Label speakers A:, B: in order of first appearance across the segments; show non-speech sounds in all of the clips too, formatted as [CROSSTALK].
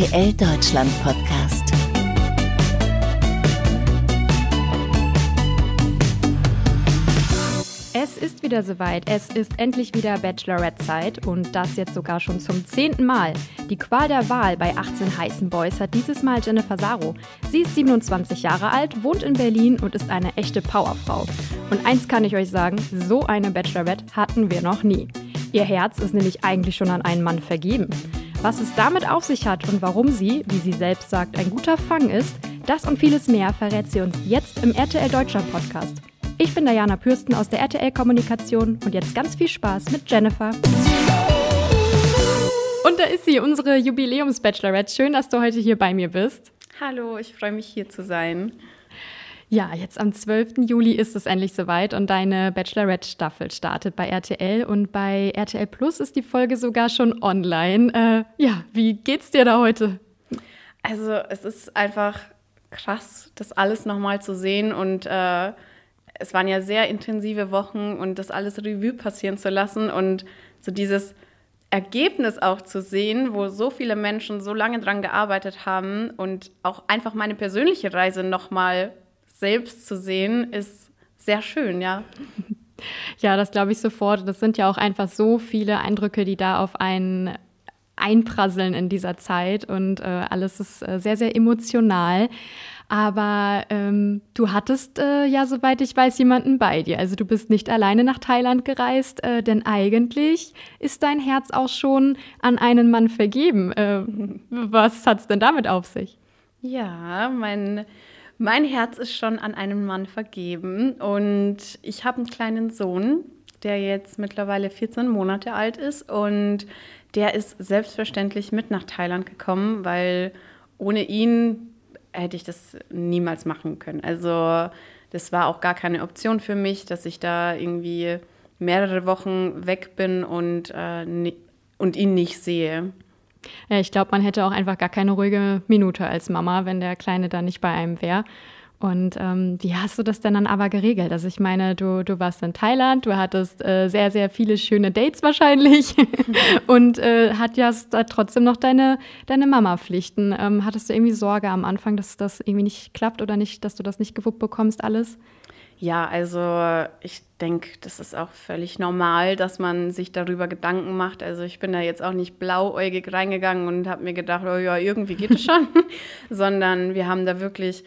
A: RTL Deutschland Podcast.
B: Es ist wieder soweit. Es ist endlich wieder Bachelorette-Zeit und das jetzt sogar schon zum zehnten Mal. Die Qual der Wahl bei 18 heißen Boys hat dieses Mal Jennifer Saro. Sie ist 27 Jahre alt, wohnt in Berlin und ist eine echte Powerfrau. Und eins kann ich euch sagen, so eine Bachelorette hatten wir noch nie. Ihr Herz ist nämlich eigentlich schon an einen Mann vergeben. Was es damit auf sich hat und warum sie, wie sie selbst sagt, ein guter Fang ist, das und vieles mehr verrät sie uns jetzt im RTL Deutschland Podcast. Ich bin Diana Pürsten aus der RTL Kommunikation und jetzt ganz viel Spaß mit Jennifer. Und da ist sie, unsere Jubiläums-Bachelorette. Schön, dass du heute hier bei mir bist.
C: Hallo, ich freue mich hier zu sein.
B: Ja, jetzt am 12. Juli ist es endlich soweit und deine Bachelorette-Staffel startet bei RTL und bei RTL Plus ist die Folge sogar schon online. Äh, ja, wie geht's dir da heute?
C: Also es ist einfach krass, das alles nochmal zu sehen und äh, es waren ja sehr intensive Wochen und das alles Revue passieren zu lassen und so dieses Ergebnis auch zu sehen, wo so viele Menschen so lange dran gearbeitet haben und auch einfach meine persönliche Reise nochmal selbst zu sehen, ist sehr schön, ja. [LAUGHS]
B: Ja, das glaube ich sofort. Das sind ja auch einfach so viele Eindrücke, die da auf einen einprasseln in dieser Zeit und äh, alles ist äh, sehr, sehr emotional. Aber ähm, du hattest äh, ja, soweit ich weiß, jemanden bei dir. Also du bist nicht alleine nach Thailand gereist, äh, denn eigentlich ist dein Herz auch schon an einen Mann vergeben. Äh, was hat es denn damit auf sich?
C: Ja, mein mein Herz ist schon an einen Mann vergeben und ich habe einen kleinen Sohn, der jetzt mittlerweile 14 Monate alt ist und der ist selbstverständlich mit nach Thailand gekommen, weil ohne ihn hätte ich das niemals machen können. Also das war auch gar keine Option für mich, dass ich da irgendwie mehrere Wochen weg bin und, äh, und ihn nicht sehe.
B: Ja, ich glaube, man hätte auch einfach gar keine ruhige Minute als Mama, wenn der Kleine da nicht bei einem wäre. Und ähm, wie hast du das denn dann aber geregelt? Also ich meine, du, du warst in Thailand, du hattest äh, sehr, sehr viele schöne Dates wahrscheinlich [LAUGHS] und äh, hattest da trotzdem noch deine, deine Mama-Pflichten. Ähm, hattest du irgendwie Sorge am Anfang, dass das irgendwie nicht klappt oder nicht, dass du das nicht gewuppt bekommst, alles?
C: Ja, also ich denke, das ist auch völlig normal, dass man sich darüber Gedanken macht. Also ich bin da jetzt auch nicht blauäugig reingegangen und habe mir gedacht, oh ja, irgendwie geht es schon, [LAUGHS] sondern wir haben da wirklich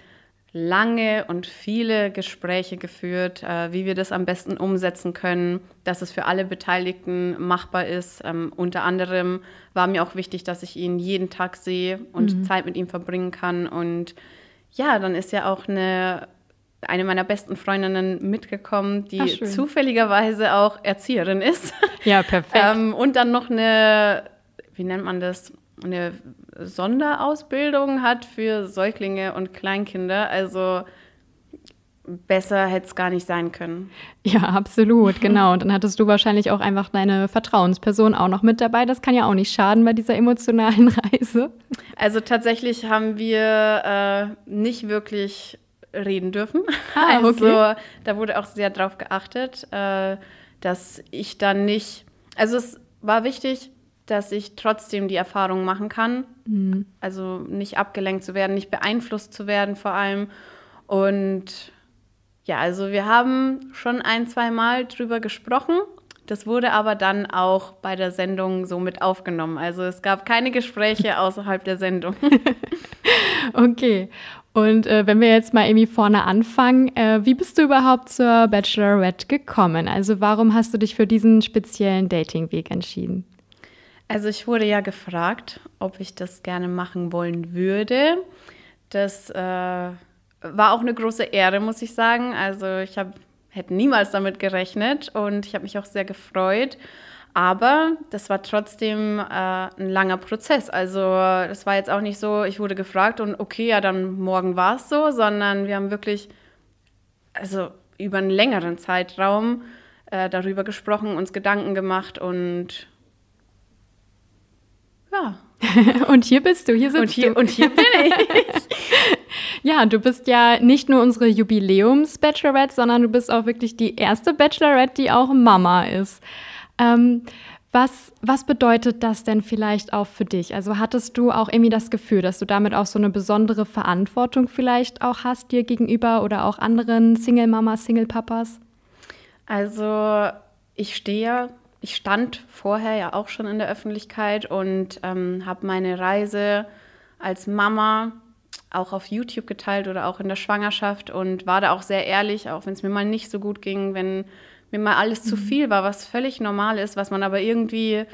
C: lange und viele Gespräche geführt, äh, wie wir das am besten umsetzen können, dass es für alle Beteiligten machbar ist. Ähm, unter anderem war mir auch wichtig, dass ich ihn jeden Tag sehe und mhm. Zeit mit ihm verbringen kann. Und ja, dann ist ja auch eine eine meiner besten Freundinnen mitgekommen, die Ach, zufälligerweise auch Erzieherin ist. [LAUGHS]
B: Ja, perfekt.
C: ähm, und dann noch eine, wie nennt man das, eine Sonderausbildung hat für Säuglinge und Kleinkinder. Also besser hätte es gar nicht sein können.
B: Ja, absolut, genau. Und dann hattest du wahrscheinlich auch einfach deine Vertrauensperson auch noch mit dabei. Das kann ja auch nicht schaden bei dieser emotionalen [LAUGHS] Reise.
C: Also tatsächlich haben wir äh, nicht wirklich reden dürfen. Ah, okay. [LAUGHS] Also da wurde auch sehr darauf geachtet, äh, dass ich dann nicht, also es war wichtig, dass ich trotzdem die Erfahrung machen kann. Mhm. Also nicht abgelenkt zu werden, nicht beeinflusst zu werden vor allem. Und ja, also wir haben schon ein, zwei Mal drüber gesprochen. Das wurde aber dann auch bei der Sendung so mit aufgenommen. Also es gab keine Gespräche [LAUGHS] außerhalb der Sendung. [LAUGHS]
B: okay. Und äh, wenn wir jetzt mal irgendwie vorne anfangen, äh, wie bist du überhaupt zur Bachelorette gekommen? Also warum hast du dich für diesen speziellen Datingweg entschieden?
C: Also ich wurde ja gefragt, ob ich das gerne machen wollen würde. Das äh, war auch eine große Ehre, muss ich sagen. Also ich hab, hätte niemals damit gerechnet und ich habe mich auch sehr gefreut. Aber das war trotzdem äh, ein langer Prozess. Also das war jetzt auch nicht so, ich wurde gefragt und okay, ja, dann morgen war es so, sondern wir haben wirklich, also über einen längeren Zeitraum äh, darüber gesprochen, uns Gedanken gemacht und ja. [LAUGHS]
B: und hier bist du, hier sitzt
C: und hier,
B: du.
C: Und hier bin [LAUGHS] ich.
B: ja, du bist ja nicht nur unsere Jubiläums-Bachelorette, sondern du bist auch wirklich die erste Bachelorette, die auch Mama ist. Ähm, Was, was bedeutet das denn vielleicht auch für dich? Also hattest du auch irgendwie das Gefühl, dass du damit auch so eine besondere Verantwortung vielleicht auch hast dir gegenüber oder auch anderen Single-Mamas, Single-Papas?
C: Also ich stehe, ich stand vorher ja auch schon in der Öffentlichkeit und ähm, habe meine Reise als Mama auch auf YouTube geteilt oder auch in der Schwangerschaft und war da auch sehr ehrlich, auch wenn es mir mal nicht so gut ging, wenn mir mal alles mhm. zu viel war, was völlig normal ist, was man aber irgendwie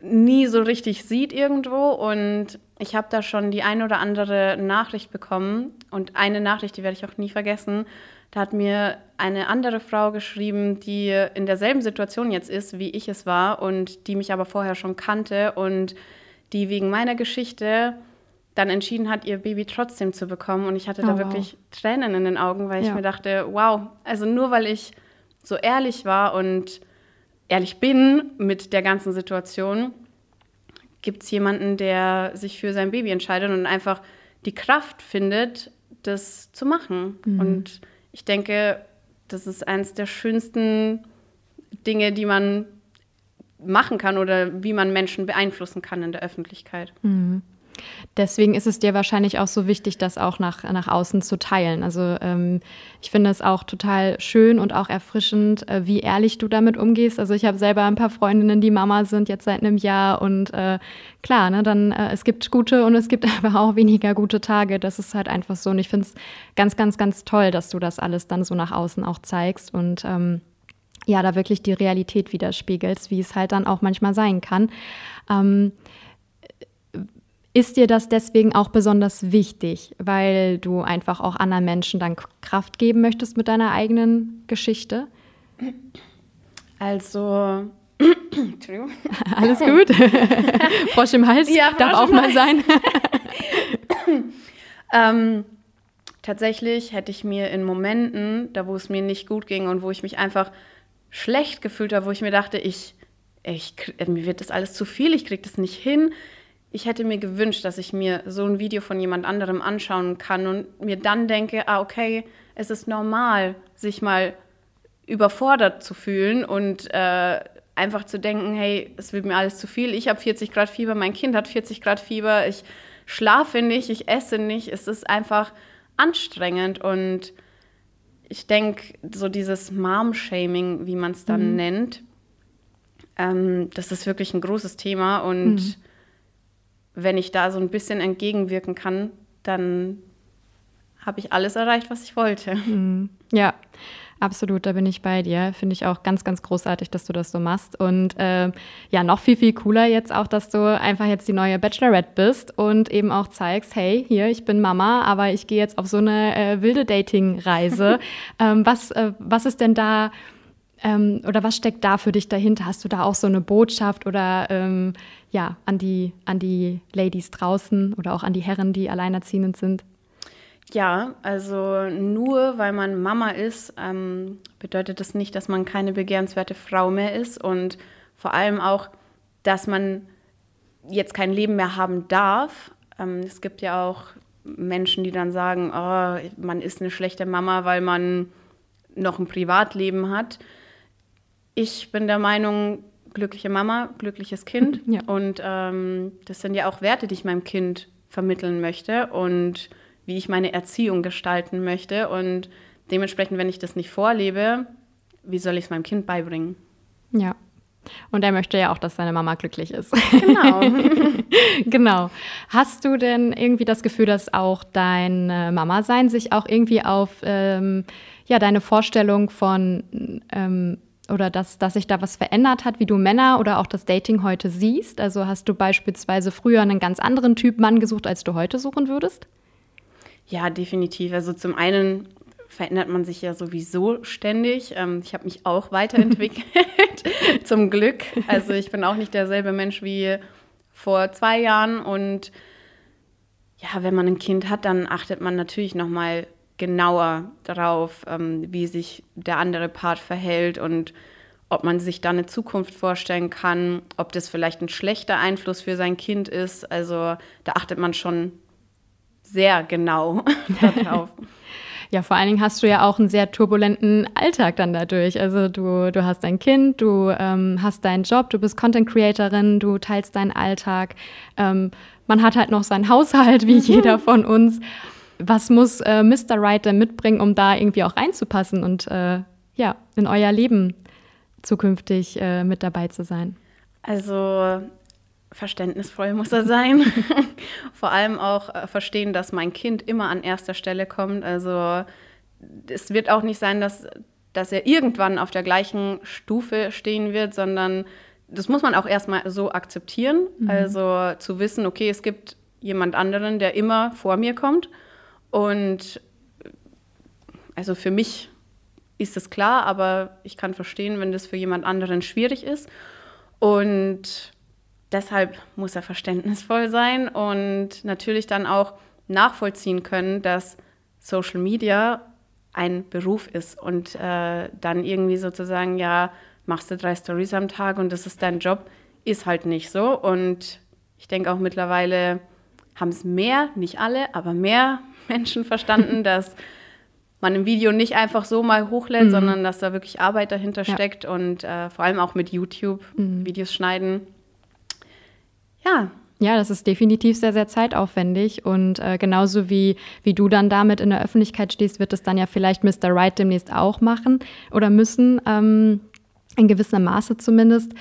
C: nie so richtig sieht irgendwo. Und ich habe da schon die ein oder andere Nachricht bekommen. Und eine Nachricht, die werde ich auch nie vergessen. Da hat mir eine andere Frau geschrieben, die in derselben Situation jetzt ist, wie ich es war und die mich aber vorher schon kannte und die wegen meiner Geschichte dann entschieden hat, ihr Baby trotzdem zu bekommen. Und ich hatte da oh, wirklich Tränen in den Augen, weil ja. ich mir dachte, wow, also nur weil ich so ehrlich war und ehrlich bin mit der ganzen Situation, gibt es jemanden, der sich für sein Baby entscheidet und einfach die Kraft findet, das zu machen. Mhm. Und ich denke, das ist eines der schönsten Dinge, die man machen kann oder wie man Menschen beeinflussen kann in der Öffentlichkeit.
B: Mhm. Deswegen ist es dir wahrscheinlich auch so wichtig, das auch nach, nach außen zu teilen. Also ähm, ich finde es auch total schön und auch erfrischend, äh, wie ehrlich du damit umgehst. Also ich habe selber ein paar Freundinnen, die Mama sind jetzt seit einem Jahr und äh, klar, ne, dann äh, es gibt gute und es gibt [LAUGHS] aber auch weniger gute Tage. Das ist halt einfach so. Und ich finde es ganz, ganz, ganz toll, dass du das alles dann so nach außen auch zeigst und ähm, ja, da wirklich die Realität widerspiegelst, wie es halt dann auch manchmal sein kann. Ähm, ist dir das deswegen auch besonders wichtig, weil du einfach auch anderen Menschen dann Kraft geben möchtest mit deiner eigenen Geschichte?
C: Also,
B: Entschuldigung. [LAUGHS] Alles gut? [LAUGHS] Frosch im Hals ja, darf auch mal sein. [LAUGHS]
C: ähm, tatsächlich hätte ich mir in Momenten, da wo es mir nicht gut ging und wo ich mich einfach schlecht gefühlt habe, wo ich mir dachte, ich, ich mir wird das alles zu viel, ich kriege das nicht hin, ich hätte mir gewünscht, dass ich mir so ein Video von jemand anderem anschauen kann und mir dann denke, ah, okay, es ist normal, sich mal überfordert zu fühlen und äh, einfach zu denken, hey, es wird mir alles zu viel, ich habe 40 Grad Fieber, mein Kind hat 40 Grad Fieber, ich schlafe nicht, ich esse nicht, es ist einfach anstrengend und ich denke, so dieses Mom-Shaming, wie man es dann mhm. nennt, ähm, das ist wirklich ein großes Thema und mhm wenn ich da so ein bisschen entgegenwirken kann, dann habe ich alles erreicht, was ich wollte. [LAUGHS]
B: Mhm. Ja, absolut, da bin ich bei dir. Finde ich auch ganz, ganz großartig, dass du das so machst. Und äh, ja, noch viel, viel cooler jetzt auch, dass du einfach jetzt die neue Bachelorette bist und eben auch zeigst, hey, hier, ich bin Mama, aber ich gehe jetzt auf so eine äh, wilde Dating-Reise. [LAUGHS] ähm, was, äh, was ist denn da ähm, oder was steckt da für dich dahinter? Hast du da auch so eine Botschaft oder ähm, ja, an die, an die Ladies draußen oder auch an die Herren, die alleinerziehend sind?
C: Ja, also nur weil man Mama ist, ähm, bedeutet das nicht, dass man keine begehrenswerte Frau mehr ist und vor allem auch, dass man jetzt kein Leben mehr haben darf. Ähm, es gibt ja auch Menschen, die dann sagen, oh, man ist eine schlechte Mama, weil man noch ein Privatleben hat ich bin der Meinung, glückliche Mama, glückliches Kind. [LAUGHS] Ja. Und ähm, das sind ja auch Werte, die ich meinem Kind vermitteln möchte und wie ich meine Erziehung gestalten möchte. Und dementsprechend, wenn ich das nicht vorlebe, wie soll ich es meinem Kind beibringen?
B: Ja. Und er möchte ja auch, dass seine Mama glücklich ist.
C: Genau. [LAUGHS]
B: genau. Hast du denn irgendwie das Gefühl, dass auch dein Mama sein sich auch irgendwie auf ähm, ja, deine Vorstellung von ähm, oder dass, dass sich da was verändert hat, wie du Männer oder auch das Dating heute siehst? Also hast du beispielsweise früher einen ganz anderen Typ Mann gesucht, als du heute suchen würdest?
C: Ja, definitiv. Also zum einen verändert man sich ja sowieso ständig. Ähm, ich habe mich auch weiterentwickelt, [LAUGHS] [LAUGHS] zum Glück. Also ich bin auch nicht derselbe Mensch wie vor zwei Jahren. Und ja, wenn man ein Kind hat, dann achtet man natürlich noch mal genauer darauf, ähm, wie sich der andere Part verhält und ob man sich da eine Zukunft vorstellen kann, ob das vielleicht ein schlechter Einfluss für sein Kind ist. Also da achtet man schon sehr genau [LAUGHS] darauf. [LAUGHS]
B: Ja, vor allen Dingen hast du ja auch einen sehr turbulenten Alltag dann dadurch. Also du, du hast ein Kind, du ähm, hast deinen Job, du bist Content Creatorin, du teilst deinen Alltag. Ähm, man hat halt noch seinen Haushalt, wie mhm. jeder von uns. Was muss äh, Mr. Wright denn mitbringen, um da irgendwie auch reinzupassen und äh, ja, in euer Leben zukünftig äh, mit dabei zu sein?
C: Also verständnisvoll muss er sein. [LAUGHS] Vor allem auch äh, verstehen, dass mein Kind immer an erster Stelle kommt. Also es wird auch nicht sein, dass, dass er irgendwann auf der gleichen Stufe stehen wird, sondern das muss man auch erstmal so akzeptieren. Mhm. Also zu wissen, okay, es gibt jemand anderen, der immer vor mir kommt. Und also für mich ist es klar, aber ich kann verstehen, wenn das für jemand anderen schwierig ist. Und deshalb muss er verständnisvoll sein und natürlich dann auch nachvollziehen können, dass Social Media ein Beruf ist und äh, dann irgendwie sozusagen, ja, machst du drei Stories am Tag und das ist dein Job, ist halt nicht so. Und ich denke auch mittlerweile haben es mehr, nicht alle, aber mehr Menschen verstanden, dass man ein Video nicht einfach so mal hochlädt, mhm. sondern dass da wirklich Arbeit dahinter ja. steckt und äh, vor allem auch mit YouTube mhm. Videos schneiden.
B: Ja. Ja, das ist definitiv sehr, sehr zeitaufwendig. Und äh, genauso wie, wie du dann damit in der Öffentlichkeit stehst, wird es dann ja vielleicht Mr. Wright demnächst auch machen oder müssen, ähm, in gewissem Maße zumindest.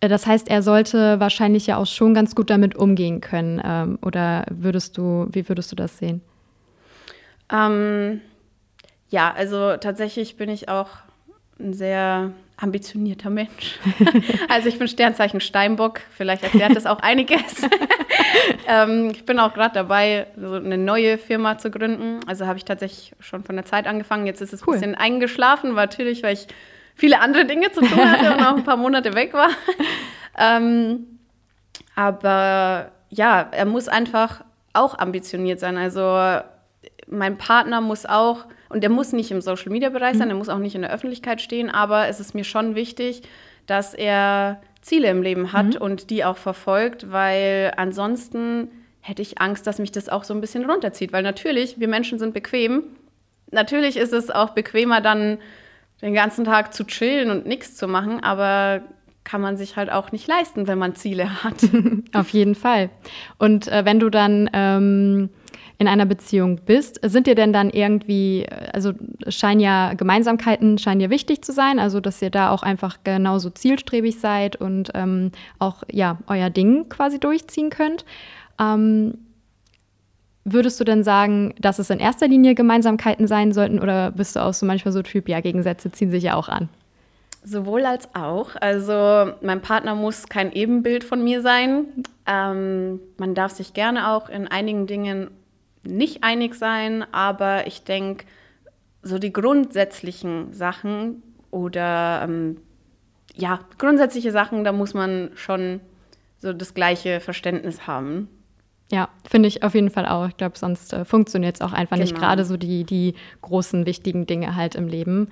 B: Äh, das heißt, er sollte wahrscheinlich ja auch schon ganz gut damit umgehen können. Ähm, oder würdest du, wie würdest du das sehen?
C: Ähm, ja, also tatsächlich bin ich auch ein sehr ambitionierter Mensch. [LAUGHS] also ich bin Sternzeichen Steinbock, vielleicht erklärt das auch einiges. [LAUGHS] ähm, ich bin auch gerade dabei, so eine neue Firma zu gründen. Also habe ich tatsächlich schon von der Zeit angefangen. Jetzt ist es cool. ein bisschen eingeschlafen, war natürlich, weil ich viele andere Dinge zu tun hatte und auch ein paar Monate weg war. [LAUGHS] ähm, aber ja, er muss einfach auch ambitioniert sein. Also mein Partner muss auch und der muss nicht im Social-Media-Bereich sein, mhm. der muss auch nicht in der Öffentlichkeit stehen, aber es ist mir schon wichtig, dass er Ziele im Leben hat mhm. und die auch verfolgt, weil ansonsten hätte ich Angst, dass mich das auch so ein bisschen runterzieht. Weil natürlich, wir Menschen sind bequem. Natürlich ist es auch bequemer, dann den ganzen Tag zu chillen und nichts zu machen, aber kann man sich halt auch nicht leisten, wenn man Ziele hat. [LAUGHS]
B: Auf jeden Fall. Und äh, wenn du dann ähm in einer Beziehung bist, sind dir denn dann irgendwie, also scheinen ja Gemeinsamkeiten scheinen dir wichtig zu sein, also dass ihr da auch einfach genauso zielstrebig seid und ähm, auch ja euer Ding quasi durchziehen könnt. Ähm, würdest du denn sagen, dass es in erster Linie Gemeinsamkeiten sein sollten oder bist du auch so manchmal so Typ, ja, Gegensätze ziehen sich ja auch an?
C: Sowohl als auch. Also mein Partner muss kein Ebenbild von mir sein. Ähm, man darf sich gerne auch in einigen Dingen nicht einig sein, aber ich denke, so die grundsätzlichen Sachen oder ähm, ja, grundsätzliche Sachen, da muss man schon so das gleiche Verständnis haben.
B: Ja, finde ich auf jeden Fall auch. Ich glaube, sonst äh, funktioniert es auch einfach genau. nicht. Gerade so die, die großen, wichtigen Dinge halt im Leben.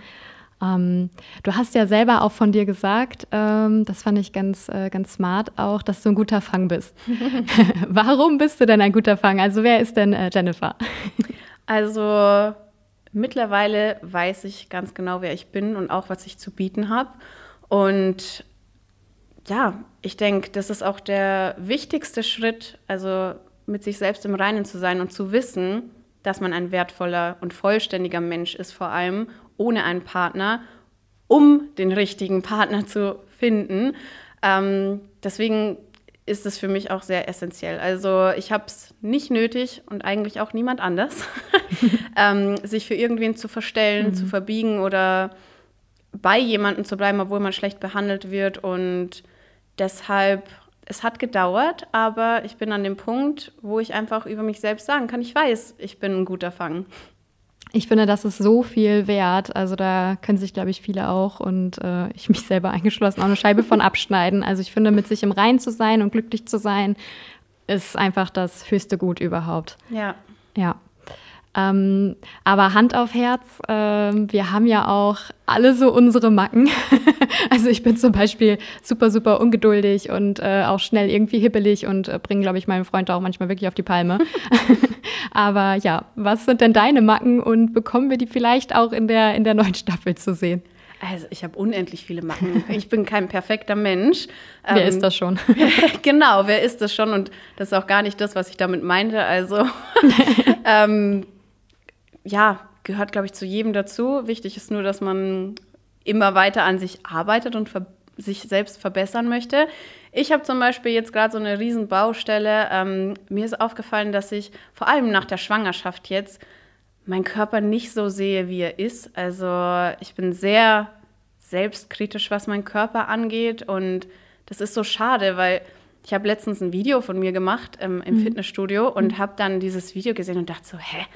B: Ähm, du hast ja selber auch von dir gesagt, ähm, das fand ich ganz, äh, ganz smart auch, dass du ein guter Fang bist. [LAUGHS] [LAUGHS] Warum bist du denn ein guter Fang? Also wer ist denn äh, Jennifer? [LAUGHS]
C: also mittlerweile weiß ich ganz genau, wer ich bin und auch, was ich zu bieten habe. Und ja, ich denke, das ist auch der wichtigste Schritt, also mit sich selbst im Reinen zu sein und zu wissen, dass man ein wertvoller und vollständiger Mensch ist vor allem ohne einen Partner, um den richtigen Partner zu finden. Ähm, deswegen ist es für mich auch sehr essentiell. Also ich habe es nicht nötig und eigentlich auch niemand anders, [LAUGHS] ähm, sich für irgendwen zu verstellen, mhm. zu verbiegen oder bei jemandem zu bleiben, obwohl man schlecht behandelt wird. Und deshalb, es hat gedauert, aber ich bin an dem Punkt, wo ich einfach über mich selbst sagen kann, ich weiß, ich bin ein guter Fang.
B: Ich finde, das ist so viel wert. Also da können sich, glaube ich, viele auch und äh, ich mich selber eingeschlossen auch eine Scheibe von [LAUGHS] abschneiden. Also ich finde, mit sich im Rein zu sein und glücklich zu sein, ist einfach das höchste Gut überhaupt.
C: Ja.
B: Ja. Ähm, aber Hand auf Herz, äh, wir haben ja auch alle so unsere Macken. [LAUGHS] also ich bin zum Beispiel super, super ungeduldig und äh, auch schnell irgendwie hippelig und äh, bringe, glaube ich, meinen Freund auch manchmal wirklich auf die Palme. [LAUGHS] [LAUGHS] aber ja, was sind denn deine Macken und bekommen wir die vielleicht auch in der, in der neuen Staffel zu sehen?
C: Also ich habe unendlich viele Macken. Ich bin kein perfekter Mensch.
B: Wer ähm, ist das schon?
C: genau, wer ist das schon? Und das ist auch gar nicht das, was ich damit meinte. Also ähm, ja, gehört, glaube ich, zu jedem dazu. Wichtig ist nur, dass man immer weiter an sich arbeitet und sich selbst verbessern möchte. Ich habe zum Beispiel jetzt gerade so eine riesen Baustelle. Ähm, mir ist aufgefallen, dass ich vor allem nach der Schwangerschaft jetzt meinen Körper nicht so sehe, wie er ist. Also ich bin sehr selbstkritisch, was meinen Körper angeht. Und das ist so schade, weil ich habe letztens ein Video von mir gemacht ähm, im mhm. Fitnessstudio und mhm. habe dann dieses Video gesehen und dachte so, hä?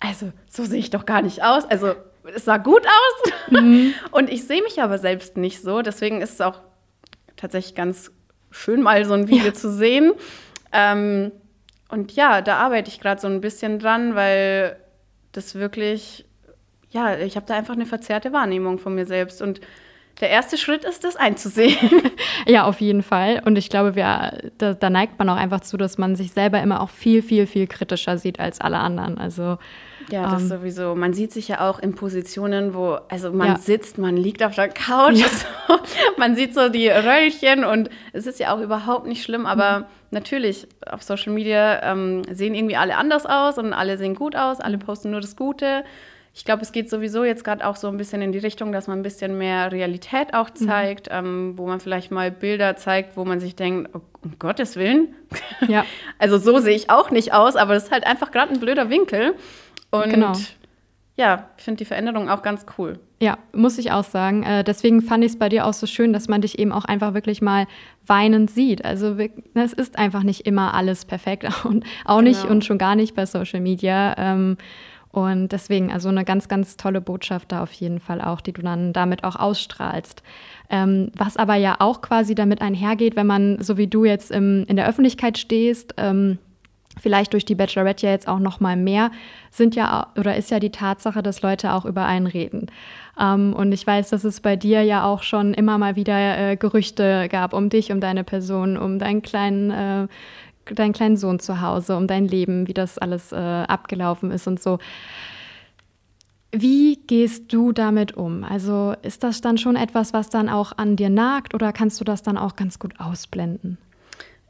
C: Also so sehe ich doch gar nicht aus. Also es sah gut aus. Mhm. [LAUGHS] Und ich sehe mich aber selbst nicht so. Deswegen ist es auch tatsächlich ganz schön, mal so ein Video ja. zu sehen. Ähm, und ja, da arbeite ich gerade so ein bisschen dran, weil das wirklich, ja, ich habe da einfach eine verzerrte Wahrnehmung von mir selbst. Und der erste Schritt ist, das einzusehen. [LAUGHS]
B: ja, auf jeden Fall. Und ich glaube, wir, da, da, neigt man auch einfach zu, dass man sich selber immer auch viel, viel, viel kritischer sieht als alle anderen. Also
C: ja, das ähm, sowieso. Man sieht sich ja auch in Positionen, wo, also man ja. sitzt, man liegt auf der Couch, ja. [LAUGHS] so, man sieht so die Röllchen und es ist ja auch überhaupt nicht schlimm, aber mhm. natürlich auf Social Media ähm, sehen irgendwie alle anders aus und alle sehen gut aus, alle posten nur das Gute ich glaube, es geht sowieso jetzt gerade auch so ein bisschen in die Richtung, dass man ein bisschen mehr Realität auch mhm. zeigt, mhm. ähm, wo man vielleicht mal Bilder zeigt, wo man sich denkt, oh, um Gottes Willen. Ja. [LAUGHS] also so sehe ich auch nicht aus, aber das ist halt einfach gerade ein blöder Winkel. Und genau. ja, ich finde die Veränderung auch ganz cool.
B: Ja, muss ich auch sagen. Äh, deswegen fand ich es bei dir auch so schön, dass man dich eben auch einfach wirklich mal weinend sieht. Also es ist einfach nicht immer alles perfekt [LAUGHS] und auch genau. nicht und schon gar nicht bei Social Media. Ähm, und deswegen, also eine ganz, ganz tolle Botschaft da auf jeden Fall auch, die du dann damit auch ausstrahlst. Ähm, was aber ja auch quasi damit einhergeht, wenn man, so wie du jetzt im, in der Öffentlichkeit stehst, ähm, vielleicht durch die Bachelorette ja jetzt auch noch mal mehr, sind ja oder ist ja die Tatsache, dass Leute auch über einen reden. Ähm, und ich weiß, dass es bei dir ja auch schon immer mal wieder äh, Gerüchte gab um dich, um deine Person, um deinen kleinen äh, deinen kleinen Sohn zu Hause, um dein Leben, wie das alles äh, abgelaufen ist und so. Wie gehst du damit um? Also ist das dann schon etwas, was dann auch an dir nagt oder kannst du das dann auch ganz gut ausblenden?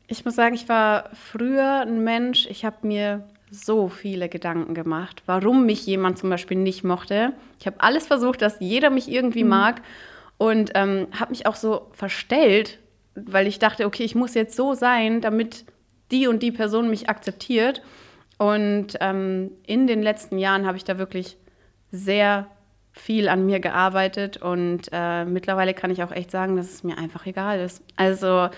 C: Ich muss sagen, ich war früher ein Mensch, ich habe mir so viele Gedanken gemacht, warum mich jemand zum Beispiel nicht mochte. Ich habe alles versucht, dass jeder mich irgendwie mhm. mag und ähm, habe mich auch so verstellt, weil ich dachte, okay, ich muss jetzt so sein, damit die und die Person mich akzeptiert. Und ähm, in den letzten Jahren habe ich da wirklich sehr viel an mir gearbeitet und äh, mittlerweile kann ich auch echt sagen, dass es mir einfach egal ist. Also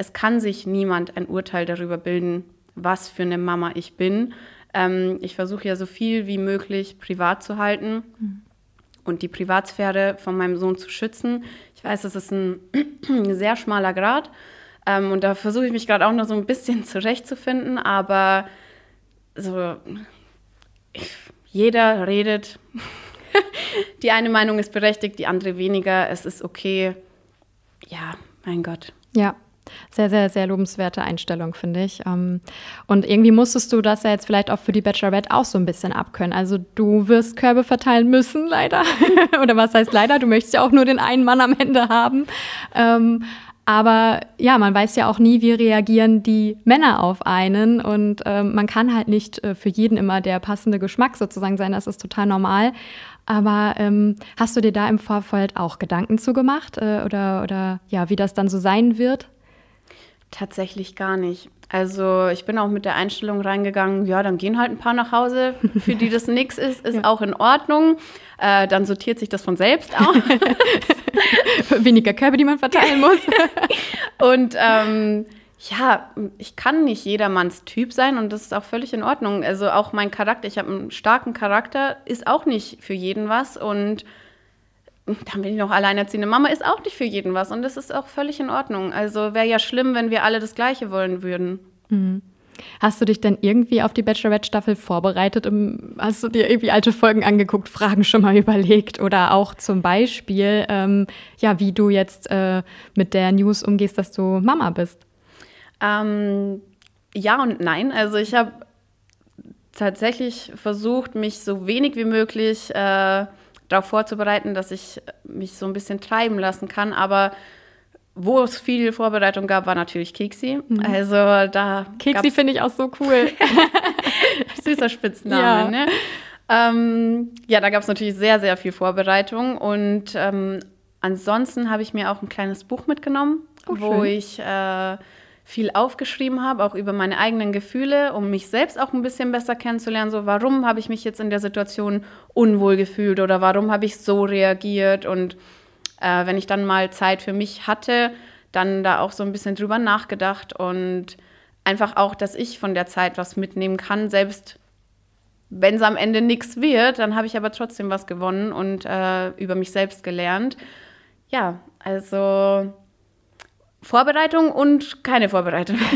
C: es kann sich niemand ein Urteil darüber bilden, was für eine Mama ich bin. Ähm, ich versuche ja so viel wie möglich privat zu halten mhm. und die Privatsphäre von meinem Sohn zu schützen. Ich weiß, das ist ein [CLEARS THROAT] sehr schmaler Grad. Ähm, und da versuche ich mich gerade auch noch so ein bisschen zurechtzufinden, aber so, ich, jeder redet. [LAUGHS] die eine Meinung ist berechtigt, die andere weniger. Es ist okay. Ja, mein Gott.
B: Ja, sehr, sehr, sehr lobenswerte Einstellung, finde ich. Ähm, und irgendwie musstest du das ja jetzt vielleicht auch für die Bachelorette auch so ein bisschen abkönnen. Also du wirst Körbe verteilen müssen, leider. [LAUGHS] Oder was heißt leider? Du möchtest ja auch nur den einen Mann am Ende haben. Ähm, aber ja, man weiß ja auch nie, wie reagieren die Männer auf einen. Und ähm, man kann halt nicht äh, für jeden immer der passende Geschmack sozusagen sein. Das ist total normal. Aber ähm, hast du dir da im Vorfeld auch Gedanken zu gemacht äh, oder, oder ja, wie das dann so sein wird?
C: Tatsächlich gar nicht. Also ich bin auch mit der Einstellung reingegangen, ja, dann gehen halt ein paar nach Hause, für die das nichts ist, ist [LAUGHS] ja. auch in Ordnung. Äh, dann sortiert sich das von selbst aus. [LAUGHS]
B: Weniger Körbe, die man verteilen [LAUGHS] muss.
C: und ähm, ja, ich kann nicht jedermanns Typ sein und das ist auch völlig in Ordnung. Also auch mein Charakter, ich habe einen starken Charakter, ist auch nicht für jeden was und dann bin ich noch alleinerziehende Mama, ist auch nicht für jeden was und das ist auch völlig in Ordnung. Also wäre ja schlimm, wenn wir alle das Gleiche wollen würden.
B: Mhm. Hast du dich denn irgendwie auf die Bachelorette-Staffel vorbereitet? Hast du dir irgendwie alte Folgen angeguckt, Fragen schon mal [LAUGHS] überlegt? Oder auch zum Beispiel, ähm, ja, wie du jetzt äh, mit der News umgehst, dass du Mama bist?
C: Ähm, ja und nein. Also ich habe tatsächlich versucht, mich so wenig wie möglich äh, darauf vorzubereiten, dass ich mich so ein bisschen treiben lassen kann. Aber wo es viel Vorbereitung gab, war natürlich Keksi. Mhm. Also da.
B: Keksi finde ich auch so cool. [LAUGHS]
C: Süßer Spitzname, ja. ne? Ähm, ja, da gab es natürlich sehr, sehr viel Vorbereitung. Und ähm, ansonsten habe ich mir auch ein kleines Buch mitgenommen, oh, wo ich äh, viel aufgeschrieben habe, auch über meine eigenen Gefühle, um mich selbst auch ein bisschen besser kennenzulernen. So, warum habe ich mich jetzt in der Situation unwohl gefühlt oder warum habe ich so reagiert? Und äh, wenn ich dann mal Zeit für mich hatte, dann da auch so ein bisschen drüber nachgedacht und einfach auch, dass ich von der Zeit was mitnehmen kann, selbst wenn es am Ende nichts wird, dann habe ich aber trotzdem was gewonnen und äh, über mich selbst gelernt. Ja, also Vorbereitung und keine Vorbereitung. [LAUGHS]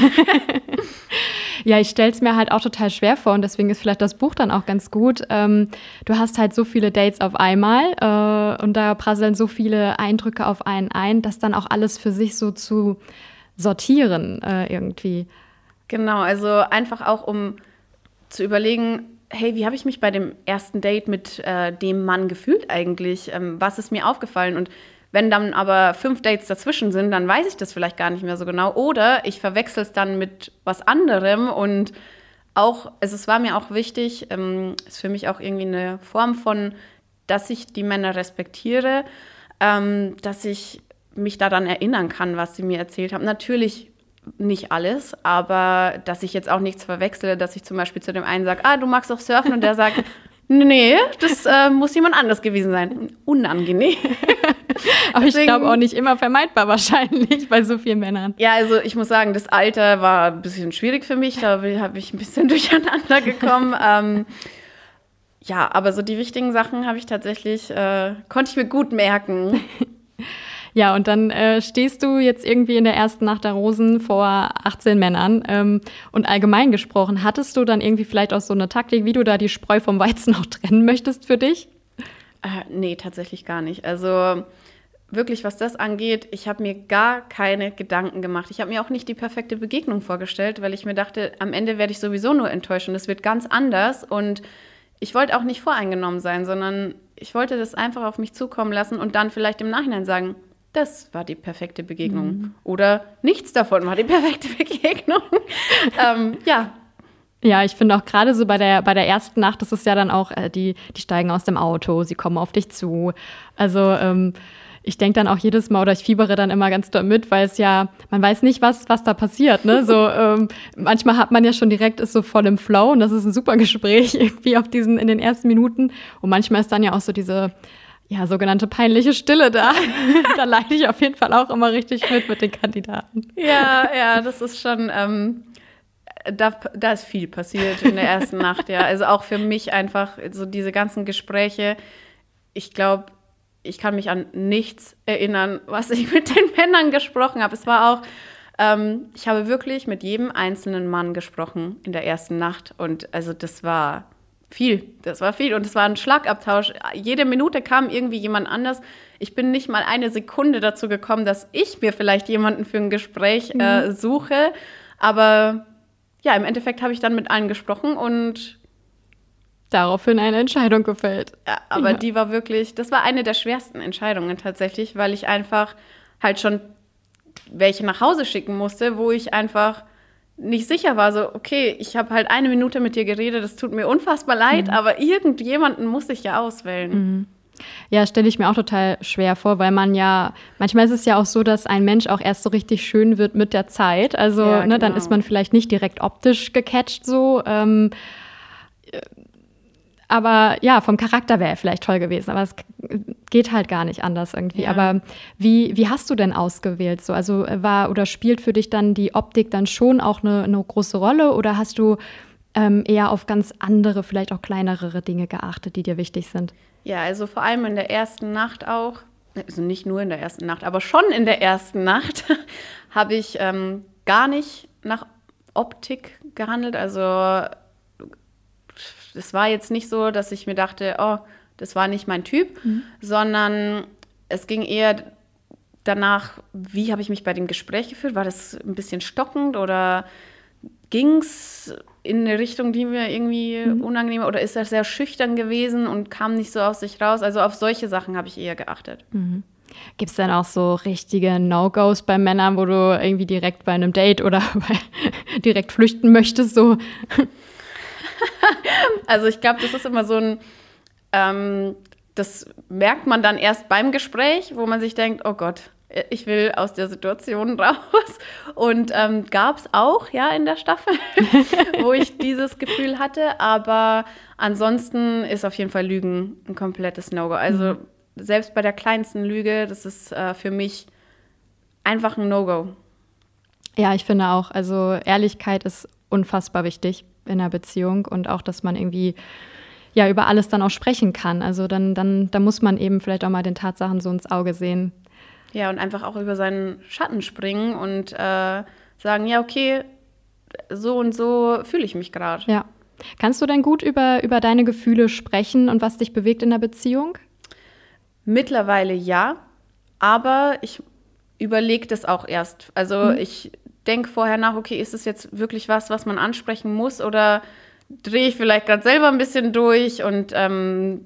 B: Ja, ich stelle es mir halt auch total schwer vor und deswegen ist vielleicht das Buch dann auch ganz gut. Ähm, du hast halt so viele Dates auf einmal äh, und da prasseln so viele Eindrücke auf einen ein, das dann auch alles für sich so zu sortieren äh, irgendwie.
C: Genau, also einfach auch um zu überlegen, hey, wie habe ich mich bei dem ersten Date mit äh, dem Mann gefühlt eigentlich? Ähm, was ist mir aufgefallen? Und wenn dann aber fünf Dates dazwischen sind, dann weiß ich das vielleicht gar nicht mehr so genau. Oder ich verwechsel es dann mit was anderem und auch, also es war mir auch wichtig, ähm, ist für mich auch irgendwie eine Form von, dass ich die Männer respektiere, ähm, dass ich mich daran erinnern kann, was sie mir erzählt haben. Natürlich nicht alles, aber dass ich jetzt auch nichts verwechsle, dass ich zum Beispiel zu dem einen sage, ah, du magst auch surfen und der sagt, [LAUGHS] nee, das äh, muss jemand anders gewesen sein. Unangenehm. [LAUGHS]
B: Aber Deswegen, ich glaube auch nicht immer vermeidbar wahrscheinlich bei so vielen Männern.
C: Ja, also ich muss sagen, das Alter war ein bisschen schwierig für mich. Da habe ich ein bisschen [LAUGHS] durcheinander gekommen. ähm, ja, aber so die wichtigen Sachen habe ich tatsächlich, äh, konnte ich mir gut merken. [LAUGHS]
B: Ja, und dann äh, stehst du jetzt irgendwie in der ersten Nacht der Rosen vor 18 Männern. Ähm, und allgemein gesprochen, hattest du dann irgendwie vielleicht auch so eine Taktik, wie du da die Spreu vom Weizen auch trennen möchtest für dich?
C: Äh, nee, tatsächlich gar nicht. Also wirklich, was das angeht, ich habe mir gar keine Gedanken gemacht. Ich habe mir auch nicht die perfekte Begegnung vorgestellt, weil ich mir dachte, am Ende werde ich sowieso nur enttäuscht und es wird ganz anders. Und ich wollte auch nicht voreingenommen sein, sondern ich wollte das einfach auf mich zukommen lassen und dann vielleicht im Nachhinein sagen, das war die perfekte Begegnung. Mhm. Oder nichts davon war die perfekte [LAUGHS] Begegnung. ähm, ja,
B: ja, ich finde auch gerade so bei der, bei der ersten Nacht, das ist ja dann auch, äh, die, die steigen aus dem Auto, sie kommen auf dich zu. Also ähm, ich denke dann auch jedes Mal oder ich fiebere dann immer ganz doll mit, weil es ja, man weiß nicht, was, was da passiert. Ne? So, [LAUGHS] ähm, manchmal hat man ja schon direkt, ist so voll im Flow und das ist ein super Gespräch [LAUGHS] irgendwie auf diesen, in den ersten Minuten. Und manchmal ist dann ja auch so diese, ja, sogenannte peinliche Stille da. [LAUGHS] da leide ich auf jeden Fall auch immer richtig mit mit den Kandidaten.
C: Ja, ja, das ist schon. Ähm da, da ist viel passiert in der ersten Nacht, ja. Also auch für mich einfach so diese ganzen Gespräche. Ich glaube, ich kann mich an nichts erinnern, was ich mit den Männern gesprochen habe. Es war auch, ähm, ich habe wirklich mit jedem einzelnen Mann gesprochen in der ersten Nacht. Und also das war viel, das war viel. Und es war ein Schlagabtausch. Jede Minute kam irgendwie jemand anders. Ich bin nicht mal eine Sekunde dazu gekommen, dass ich mir vielleicht jemanden für ein Gespräch äh, mhm. suche. Aber ja, im Endeffekt habe ich dann mit allen gesprochen und
B: daraufhin eine Entscheidung gefällt.
C: Ja, aber ja. die war wirklich, das war eine der schwersten Entscheidungen tatsächlich, weil ich einfach halt schon welche nach Hause schicken musste, wo ich einfach nicht sicher war, so, okay, ich habe halt eine Minute mit dir geredet, das tut mir unfassbar leid, mhm. aber irgendjemanden muss ich ja auswählen.
B: Mhm. Ja, stelle ich mir auch total schwer vor, weil man ja, manchmal ist es ja auch so, dass ein Mensch auch erst so richtig schön wird mit der Zeit. Also, ja, genau. ne, dann ist genau. man vielleicht nicht direkt optisch gecatcht so. Ähm, aber ja, vom Charakter wäre er vielleicht toll gewesen, aber es geht halt gar nicht anders irgendwie. Ja. Aber wie, wie hast du denn ausgewählt? So, also war oder spielt für dich dann die Optik dann schon auch eine, eine große Rolle oder hast du ähm, eher auf ganz andere, vielleicht auch kleinere Dinge geachtet, die dir wichtig sind?
C: Ja, also vor allem in der ersten Nacht auch, also nicht nur in der ersten Nacht, aber schon in der ersten Nacht [LAUGHS] habe ich ähm, gar nicht nach Optik gehandelt. Also es war jetzt nicht so, dass ich mir dachte, oh, das war nicht mein Typ, mhm. sondern es ging eher danach, wie habe ich mich bei dem Gespräch gefühlt? War das ein bisschen stockend oder ging es in eine Richtung, die mir irgendwie mhm. unangenehm oder ist er sehr schüchtern gewesen und kam nicht so aus sich raus? Also auf solche Sachen habe ich eher geachtet.
B: Mhm. Gibt es dann auch so richtige No-Gos bei Männern, wo du irgendwie direkt bei einem Date oder [LAUGHS] direkt flüchten möchtest? So? [LAUGHS]
C: also ich glaube, das ist immer so ein, ähm, das merkt man dann erst beim Gespräch, wo man sich denkt, oh Gott, ich will aus der Situation [LAUGHS] raus. Und ähm, gab es auch, ja, in der Staffel, [LAUGHS] wo ich dieses Gefühl hatte. Aber ansonsten ist auf jeden Fall Lügen ein komplettes No-Go. Also mhm. selbst bei der kleinsten Lüge, das ist äh, für mich einfach ein No-Go.
B: Ja, ich finde auch, also Ehrlichkeit ist unfassbar wichtig in einer Beziehung und auch, dass man irgendwie ja über alles dann auch sprechen kann. Also dann, dann, da muss man eben vielleicht auch mal den Tatsachen so ins Auge sehen.
C: Ja, und einfach auch über seinen Schatten springen und äh, sagen, ja, okay, so und so fühle ich mich gerade.
B: Ja. Kannst du denn gut über, über deine Gefühle sprechen und was dich bewegt in der Beziehung?
C: Mittlerweile ja, aber ich überlege das auch erst. Also mhm. ich denke vorher nach, okay, ist es jetzt wirklich was, was man ansprechen muss oder drehe ich vielleicht gerade selber ein bisschen durch und ähm,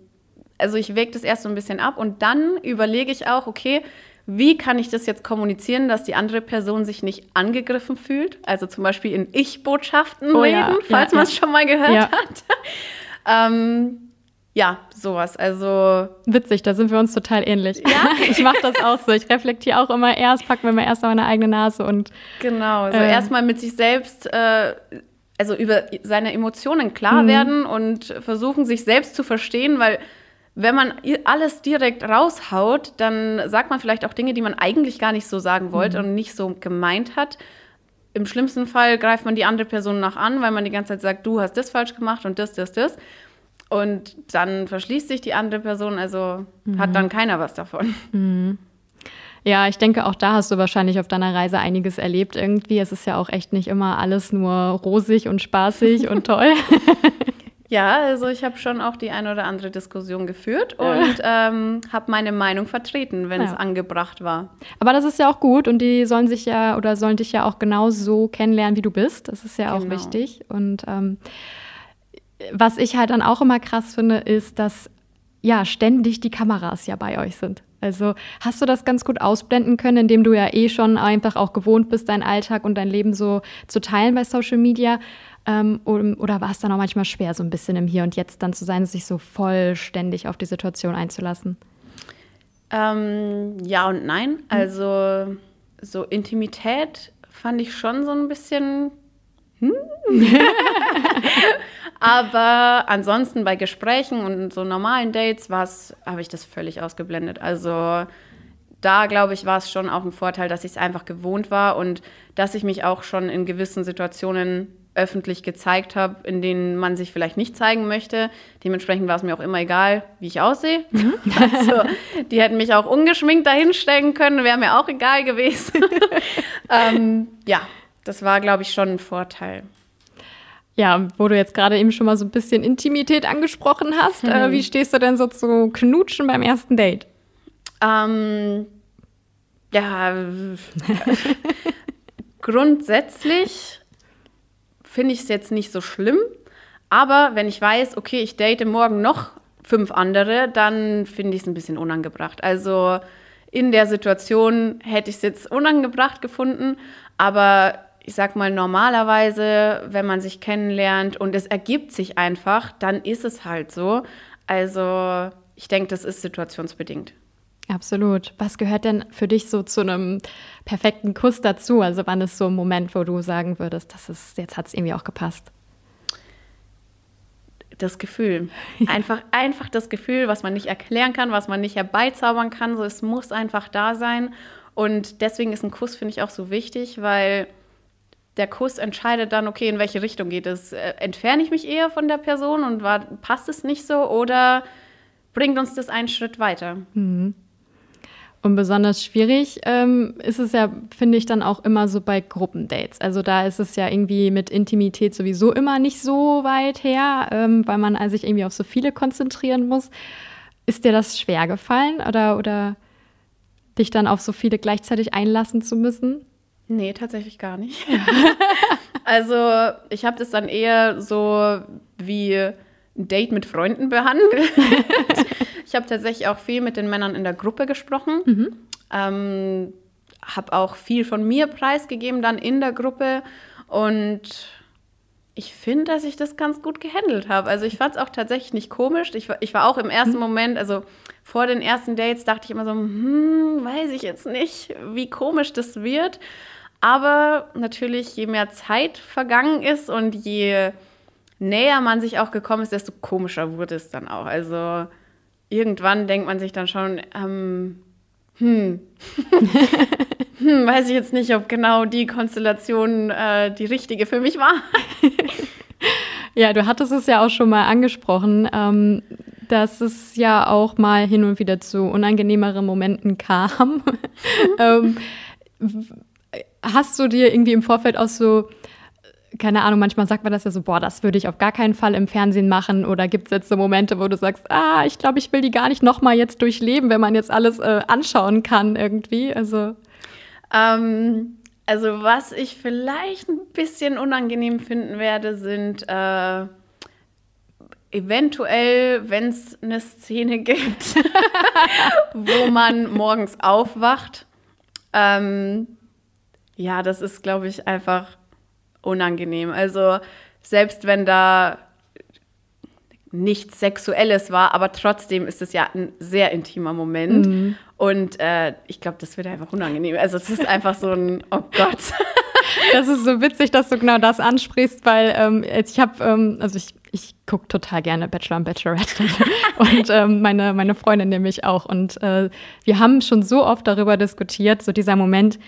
C: also ich wege das erst so ein bisschen ab und dann überlege ich auch, okay, wie kann ich das jetzt kommunizieren, dass die andere Person sich nicht angegriffen fühlt? Also zum Beispiel in Ich-Botschaften oh, reden, ja. falls ja, man es ja. schon mal gehört hat. [LAUGHS] ähm, ja, sowas. Also
B: witzig, da sind wir uns total ähnlich. Ja, [LAUGHS] ich mache das auch so. Ich reflektiere auch immer erst, packe mir mal erst mal meine eigene Nase und
C: genau. So äh, erstmal mit sich selbst, äh, also über seine Emotionen klar mhm. werden und versuchen sich selbst zu verstehen, weil wenn man alles direkt raushaut, dann sagt man vielleicht auch Dinge, die man eigentlich gar nicht so sagen wollte mhm. und nicht so gemeint hat. Im schlimmsten Fall greift man die andere Person nach an, weil man die ganze Zeit sagt, du hast das falsch gemacht und das, das, das. Und dann verschließt sich die andere Person, also mhm. hat dann keiner was davon.
B: Mhm. Ja, ich denke, auch da hast du wahrscheinlich auf deiner Reise einiges erlebt irgendwie. Es ist ja auch echt nicht immer alles nur rosig und spaßig und [LAUGHS] toll.
C: Ja, also ich habe schon auch die eine oder andere Diskussion geführt und ähm, habe meine Meinung vertreten, wenn ja. es angebracht war.
B: Aber das ist ja auch gut und die sollen sich ja oder sollen dich ja auch genau so kennenlernen, wie du bist. Das ist ja genau. auch wichtig. Und ähm, was ich halt dann auch immer krass finde, ist, dass ja ständig die Kameras ja bei euch sind. Also hast du das ganz gut ausblenden können, indem du ja eh schon einfach auch gewohnt bist, deinen Alltag und dein Leben so zu teilen bei Social Media? Ähm, oder war es dann auch manchmal schwer, so ein bisschen im Hier und Jetzt dann zu sein, sich so vollständig auf die Situation einzulassen?
C: Ähm, ja und nein. Mhm. Also so Intimität fand ich schon so ein bisschen. Hm? [LAUGHS] [LAUGHS] [LAUGHS] Aber ansonsten bei Gesprächen und so normalen Dates habe ich das völlig ausgeblendet. Also da glaube ich, war es schon auch ein Vorteil, dass ich es einfach gewohnt war und dass ich mich auch schon in gewissen Situationen öffentlich gezeigt habe, in denen man sich vielleicht nicht zeigen möchte. Dementsprechend war es mir auch immer egal, wie ich aussehe. Mhm. [LAUGHS] Also, die hätten mich auch ungeschminkt dahinstellen können, wäre mir auch egal gewesen. [LAUGHS] ähm, ja, das war, glaube ich, schon ein Vorteil.
B: Ja, wo du jetzt gerade eben schon mal so ein bisschen Intimität angesprochen hast, mhm. äh, wie stehst du denn so zu Knutschen beim ersten Date?
C: Ähm, ja, [LAUGHS] grundsätzlich finde ich es jetzt nicht so schlimm. Aber wenn ich weiß, okay, ich date morgen noch fünf andere, dann finde ich es ein bisschen unangebracht. Also in der Situation hätte ich es jetzt unangebracht gefunden, aber ich sag mal, normalerweise, wenn man sich kennenlernt und es ergibt sich einfach, dann ist es halt so. Also ich denke, das ist situationsbedingt.
B: Absolut. Was gehört denn für dich so zu einem perfekten Kuss dazu? Also wann ist so ein Moment, wo du sagen würdest, das ist, jetzt hat es irgendwie auch gepasst?
C: Das Gefühl. [LAUGHS] Einfach, einfach das Gefühl, was man nicht erklären kann, was man nicht herbeizaubern kann. So, es muss einfach da sein. Und deswegen ist ein Kuss, finde ich, auch so wichtig, weil der Kuss entscheidet dann, okay, in welche Richtung geht es. Äh, entferne ich mich eher von der Person und war, passt es nicht so oder bringt uns das einen Schritt weiter?
B: Mhm. Und besonders schwierig ähm, ist es ja, finde ich, dann auch immer so bei Gruppendates. Also da ist es ja irgendwie mit Intimität sowieso immer nicht so weit her, ähm, weil man sich irgendwie auf so viele konzentrieren muss. Ist dir das schwer gefallen oder, oder dich dann auf so viele gleichzeitig einlassen zu müssen?
C: Nee, tatsächlich gar nicht. [LAUGHS] also ich habe das dann eher so wie ein Date mit Freunden behandelt. [LAUGHS] ich habe tatsächlich auch viel mit den Männern in der Gruppe gesprochen. Mhm. Ähm, habe auch viel von mir preisgegeben dann in der Gruppe und ich finde, dass ich das ganz gut gehandelt habe. Also ich fand es auch tatsächlich nicht komisch. Ich, ich war auch im ersten mhm. Moment, also vor den ersten Dates dachte ich immer so, hm, weiß ich jetzt nicht, wie komisch das wird. Aber natürlich, je mehr Zeit vergangen ist und je näher man sich auch gekommen ist, desto komischer wurde es dann auch. Also irgendwann denkt man sich dann schon, ähm, hm, [LAUGHS] hm, weiß ich jetzt nicht, ob genau die Konstellation äh, die richtige für mich war. [LAUGHS]
B: ja, du hattest es ja auch schon mal angesprochen, ähm, dass es ja auch mal hin und wieder zu unangenehmeren Momenten kam. [LAUGHS] ähm, hast du dir irgendwie im Vorfeld auch so, keine Ahnung, manchmal sagt man das ja so, boah, das würde ich auf gar keinen Fall im Fernsehen machen oder gibt es jetzt so Momente, wo du sagst, ah, ich glaube, ich will die gar nicht nochmal jetzt durchleben, wenn man jetzt alles äh, anschauen kann irgendwie, also.
C: Ähm, also was ich vielleicht ein bisschen unangenehm finden werde, sind äh, eventuell, wenn es eine Szene [LAUGHS] gibt, wo man morgens aufwacht. Ähm, ja, das ist, glaube ich, einfach unangenehm. Also selbst wenn da nichts Sexuelles war, aber trotzdem ist es ja ein sehr intimer Moment. Mhm. Und äh, ich glaube, das wird einfach unangenehm. Also es ist einfach so ein, [LAUGHS] oh Gott.
B: Das ist so witzig, dass du genau das ansprichst, weil ähm, ich habe, ähm, also ich, ich gucke total gerne Bachelor und Bachelorette [LAUGHS] und ähm, meine, meine Freundin nämlich auch. Und äh, wir haben schon so oft darüber diskutiert, so dieser Moment,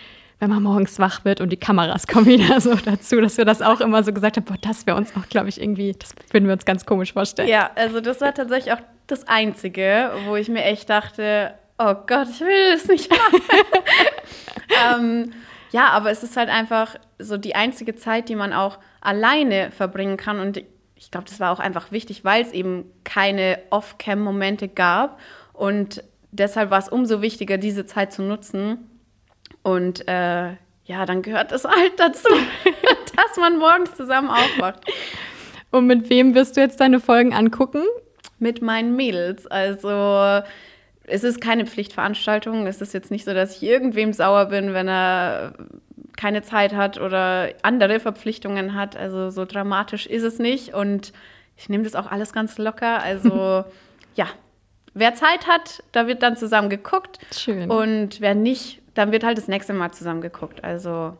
B: wenn man morgens wach wird und die Kameras [LAUGHS] kommen wieder so dazu, dass wir das auch immer so gesagt haben, boah, das wäre uns auch, glaube ich, irgendwie, das würden wir uns ganz komisch vorstellen.
C: Ja, also das war tatsächlich auch das Einzige, wo ich mir echt dachte, oh Gott, ich will das nicht machen. [LAUGHS] ähm, ja, aber es ist halt einfach so die einzige Zeit, die man auch alleine verbringen kann. Und ich glaube, das war auch einfach wichtig, weil es eben keine Off-Cam-Momente gab. Und deshalb war es umso wichtiger, diese Zeit zu nutzen und äh, ja, dann gehört es halt dazu, [LAUGHS] dass man morgens zusammen aufwacht.
B: Und mit wem wirst du jetzt deine Folgen angucken?
C: Mit meinen Mädels. Also es ist keine Pflichtveranstaltung. Es ist jetzt nicht so, dass ich irgendwem sauer bin, wenn er keine Zeit hat oder andere Verpflichtungen hat. Also so dramatisch ist es nicht. Und ich nehme das auch alles ganz locker. Also [LAUGHS] ja, wer Zeit hat, da wird dann zusammen geguckt.
B: Schön.
C: Und wer nicht, dann wird halt das nächste Mal zusammen geguckt. Also.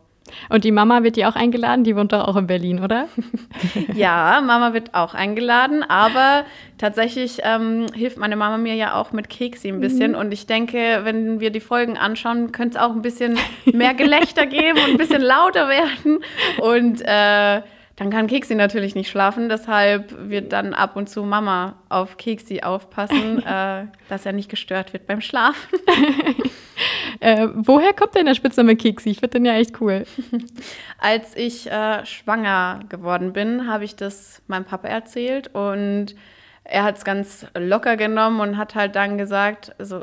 B: Und die Mama wird die auch eingeladen? Die wohnt doch auch in Berlin, oder? [LAUGHS]
C: ja, Mama wird auch eingeladen, aber tatsächlich ähm, hilft meine Mama mir ja auch mit Keksi ein bisschen. Mhm. Und ich denke, wenn wir die Folgen anschauen, könnte es auch ein bisschen mehr Gelächter geben und ein bisschen lauter werden. Und äh, dann kann Keksi natürlich nicht schlafen, deshalb wird dann ab und zu Mama auf Keksi aufpassen, [LAUGHS] äh, dass er nicht gestört wird beim Schlafen. [LAUGHS]
B: äh, woher kommt denn der Spitzname Keksi? Ich finde den ja echt cool. [LAUGHS]
C: Als ich äh, schwanger geworden bin, habe ich das meinem Papa erzählt und er hat es ganz locker genommen und hat halt dann gesagt, also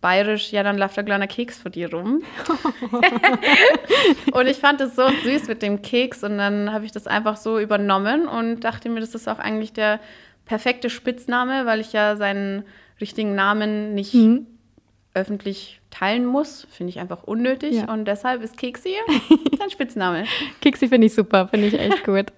C: bayerisch, ja, dann läuft der kleine Keks vor dir rum. [LAUGHS] und ich fand es so süß mit dem Keks und dann habe ich das einfach so übernommen und dachte mir, das ist auch eigentlich der perfekte Spitzname, weil ich ja seinen richtigen Namen nicht mhm. öffentlich teilen muss. Finde ich einfach unnötig ja. und deshalb ist Keksi [LAUGHS] sein Spitzname.
B: Keksi finde ich super, finde ich echt gut. [LAUGHS]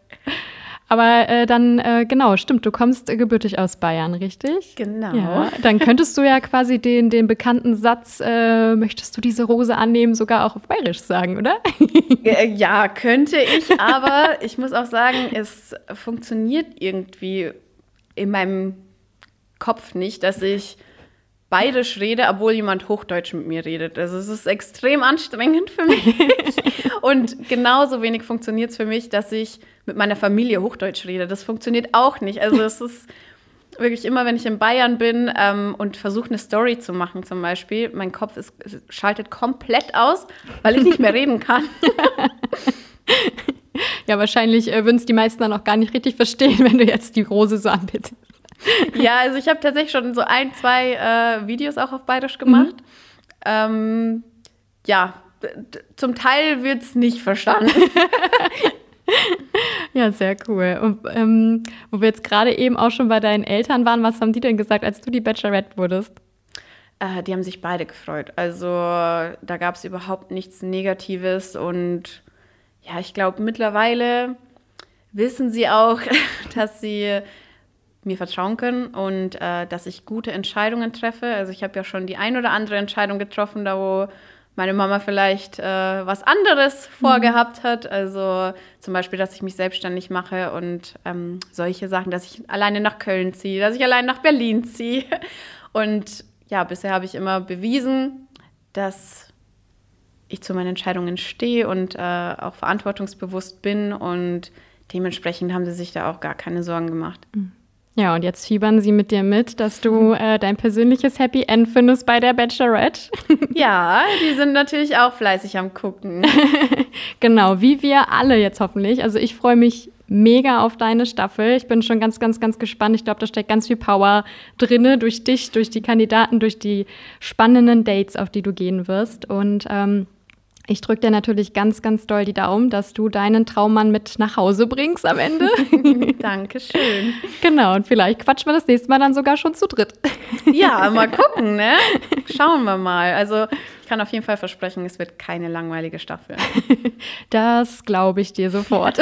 B: Aber äh, dann, äh, genau, stimmt, du kommst äh, gebürtig aus Bayern, richtig?
C: Genau.
B: Ja, dann könntest du ja quasi den, den bekannten Satz, äh, möchtest du diese Rose annehmen, sogar auch auf Bayerisch sagen, oder? [LAUGHS]
C: Äh, ja, könnte ich, aber ich muss auch sagen, es funktioniert irgendwie in meinem Kopf nicht, dass ich Bayerisch rede, obwohl jemand Hochdeutsch mit mir redet. Also es ist extrem anstrengend für mich. [LAUGHS] Und genauso wenig funktioniert es für mich, dass ich mit meiner Familie Hochdeutsch rede. Das funktioniert auch nicht. Also es ist wirklich immer, wenn ich in Bayern bin ähm, und versuche eine Story zu machen zum Beispiel, mein Kopf ist, schaltet komplett aus, weil ich nicht mehr reden kann. [LAUGHS]
B: ja, wahrscheinlich äh, würden es die meisten dann auch gar nicht richtig verstehen, [LAUGHS] wenn du jetzt die Rose so anbietest. [LAUGHS]
C: ja, also ich habe tatsächlich schon so ein, zwei äh, Videos auch auf Bayerisch gemacht. Mhm. Ähm, ja, zum Teil wird es nicht verstanden. [LAUGHS]
B: ja, sehr cool. Und ähm, wo wir jetzt gerade eben auch schon bei deinen Eltern waren, was haben die denn gesagt, als du die Bachelorette wurdest?
C: Äh, die haben sich beide gefreut. Also da gab es überhaupt nichts Negatives und ja, ich glaube mittlerweile wissen sie auch, [LAUGHS] dass sie mir vertrauen können und äh, dass ich gute Entscheidungen treffe. Also ich habe ja schon die ein oder andere Entscheidung getroffen, da wo meine Mama vielleicht äh, was anderes mhm. vorgehabt hat. Also zum Beispiel, dass ich mich selbstständig mache und ähm, solche Sachen, dass ich alleine nach Köln ziehe, dass ich alleine nach Berlin ziehe. [LAUGHS] Und ja, bisher habe ich immer bewiesen, dass ich zu meinen Entscheidungen stehe und äh, auch verantwortungsbewusst bin und dementsprechend haben sie sich da auch gar keine Sorgen gemacht.
B: Mhm. Ja, und jetzt fiebern sie mit dir mit, dass du äh, dein persönliches Happy End findest bei der Bachelorette. [LAUGHS]
C: ja, die sind natürlich auch fleißig am Gucken. [LAUGHS]
B: genau, wie wir alle jetzt hoffentlich. Also ich freue mich mega auf deine Staffel. Ich bin schon ganz, ganz, ganz gespannt. Ich glaube, da steckt ganz viel Power drinne durch dich, durch die Kandidaten, durch die spannenden Dates, auf die du gehen wirst. Und ähm, ich drücke dir natürlich ganz, ganz doll die Daumen, dass du deinen Traummann mit nach Hause bringst am Ende. [LAUGHS]
C: Dankeschön.
B: Genau, und vielleicht quatschen wir das nächste Mal dann sogar schon zu dritt.
C: Ja, mal [LAUGHS] gucken, ne? Schauen wir mal. Also ich kann auf jeden Fall versprechen, es wird keine langweilige Staffel. [LAUGHS]
B: Das glaube ich dir sofort.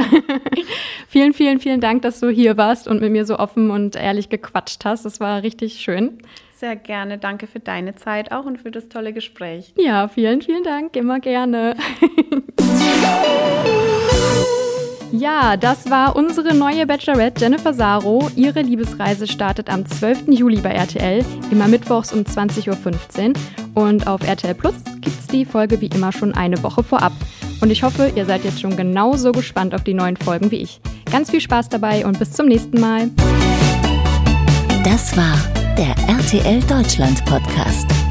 B: vielen, vielen, vielen Dank, dass du hier warst und mit mir so offen und ehrlich gequatscht hast. Das war richtig schön.
C: Sehr gerne. Danke für deine Zeit auch und für das tolle Gespräch.
B: Ja, vielen, vielen Dank. Immer gerne. [LAUGHS] Ja, das war unsere neue Bachelorette Jennifer Saro. Ihre Liebesreise startet am 12. Juli bei RTL, immer mittwochs um 20.15 Uhr. Und auf RTL Plus gibt es die Folge wie immer schon eine Woche vorab. Und ich hoffe, ihr seid jetzt schon genauso gespannt auf die neuen Folgen wie ich. Ganz viel Spaß dabei und bis zum nächsten Mal.
A: Das war der RTL Deutschland Podcast.